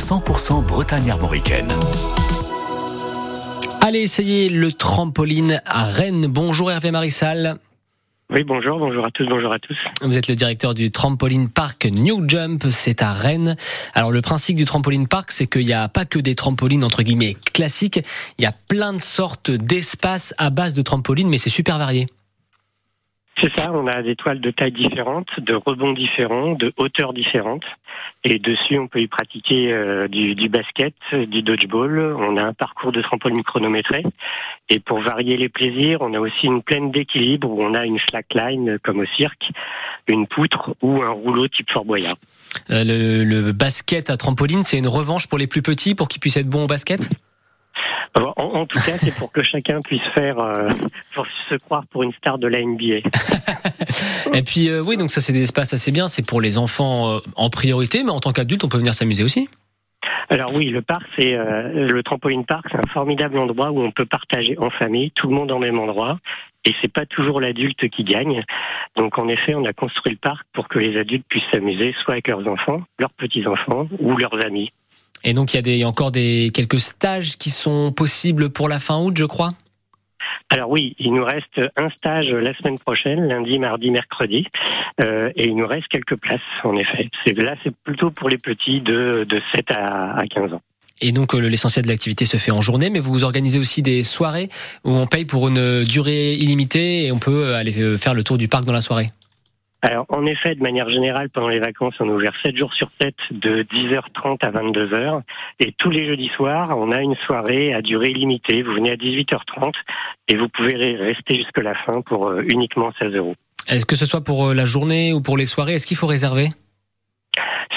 100% Bretagne armoricaine. Allez essayer le trampoline à Rennes. Bonjour Hervé Marissal. Oui, bonjour, bonjour à tous, bonjour à tous. Vous êtes le directeur du trampoline park New Jump, c'est à Rennes. Alors le principe du trampoline park, c'est qu'il n'y a pas que des trampolines entre guillemets classiques, il y a plein de sortes d'espaces à base de trampolines, mais c'est super varié. C'est ça, on a des toiles de tailles différentes, de rebonds différents, de hauteurs différentes. Et dessus, on peut y pratiquer euh, du, basket, du dodgeball. On a un parcours de trampoline chronométré. Et pour varier les plaisirs, on a aussi une plaine d'équilibre où on a une slackline comme au cirque, une poutre ou un rouleau type Fort Boyard. Euh, le, le basket à trampoline, c'est une revanche pour les plus petits pour qu'ils puissent être bons au basket? En, en, tout cas, c'est pour que chacun puisse faire, euh, pour se croire pour une star de la NBA. Et puis, euh, oui, donc ça, c'est des espaces assez bien. C'est pour les enfants euh, en priorité, mais en tant qu'adulte, on peut venir s'amuser aussi. Alors oui, le parc, c'est euh, le trampoline parc, c'est un formidable endroit où on peut partager en famille, tout le monde en même endroit, et c'est pas toujours l'adulte qui gagne. Donc en effet, on a construit le parc pour que les adultes puissent s'amuser, soit avec leurs enfants, leurs petits enfants ou leurs amis. Et donc il y a, des, il y a encore des quelques stages qui sont possibles pour la fin août, je crois? Alors oui, il nous reste un stage la semaine prochaine, lundi, mardi, mercredi, euh, et il nous reste quelques places, en effet. C'est là, c'est plutôt pour les petits de, de 7 à, à 15 ans. Et donc euh, l'essentiel de l'activité se fait en journée, mais vous organisez aussi des soirées où on paye pour une durée illimitée et on peut aller faire le tour du parc dans la soirée. Alors, en effet, de manière générale, pendant les vacances, on est ouvert 7 jours sur 7 de 10h30 à 22h. Et tous les jeudis soirs, on a une soirée à durée illimitée. Vous venez à 18h30 et vous pouvez rester jusqu'à la fin pour euh, uniquement 16 euros. Est-ce que ce soit pour euh, la journée ou pour les soirées, est-ce qu'il faut réserver?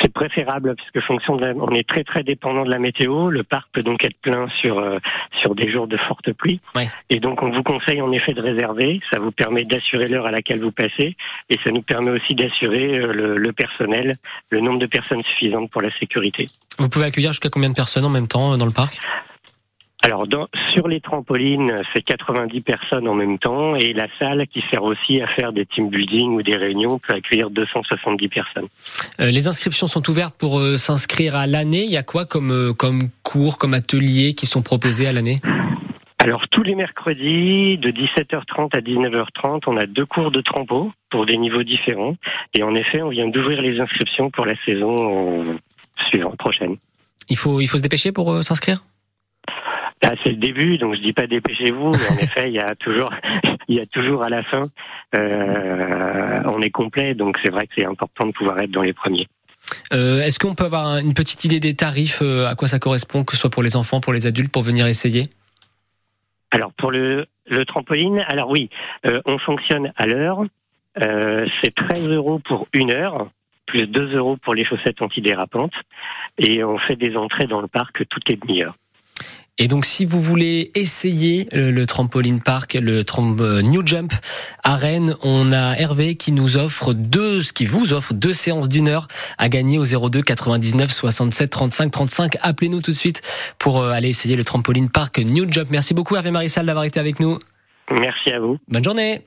C'est préférable puisque fonction de la, on est très très dépendant de la météo. Le parc peut donc être plein sur euh, sur des jours de forte pluie. Ouais. Et donc on vous conseille en effet de réserver. Ça vous permet d'assurer l'heure à laquelle vous passez et ça nous permet aussi d'assurer euh, le, le, personnel, le nombre de personnes suffisantes pour la sécurité. Vous pouvez accueillir jusqu'à combien de personnes en même temps euh, dans le parc? Alors dans, sur les trampolines, c'est 90 personnes en même temps et la salle qui sert aussi à faire des team building ou des réunions peut accueillir 270 personnes. Euh, les inscriptions sont ouvertes pour euh, s'inscrire à l'année. Il y a quoi comme euh, comme cours, comme ateliers qui sont proposés à l'année? Alors tous les mercredis de 17h30 à 19h30, on a deux cours de trampo pour des niveaux différents et en effet, on vient d'ouvrir les inscriptions pour la saison suivante prochaine. Il faut il faut se dépêcher pour s'inscrire? Ah, c'est le début, donc je dis pas dépêchez-vous. Mais en effet, il y a toujours, il y a toujours à la fin, euh, on est complet, donc c'est vrai que c'est important de pouvoir être dans les premiers. Euh, Est-ce qu'on peut avoir une petite idée des tarifs, euh, à quoi ça correspond, que ce soit pour les enfants, pour les adultes, pour venir essayer? Alors pour le, le trampoline, alors oui, euh, on fonctionne à l'heure. Euh, c'est 13 euros pour une heure plus 2 euros pour les chaussettes antidérapantes et on fait des entrées dans le parc toutes les demi-heures. Et donc, si vous voulez essayer le, le trampoline park, le tram, euh, New Jump à Rennes, on a Hervé qui nous offre deux, ce qui vous offre deux séances d'une heure à gagner au 02 99 67 35 35. Appelez-nous tout de suite pour euh, aller essayer le trampoline park New Jump. Merci beaucoup Hervé Marissal d'avoir été avec nous. Merci à vous. Bonne journée.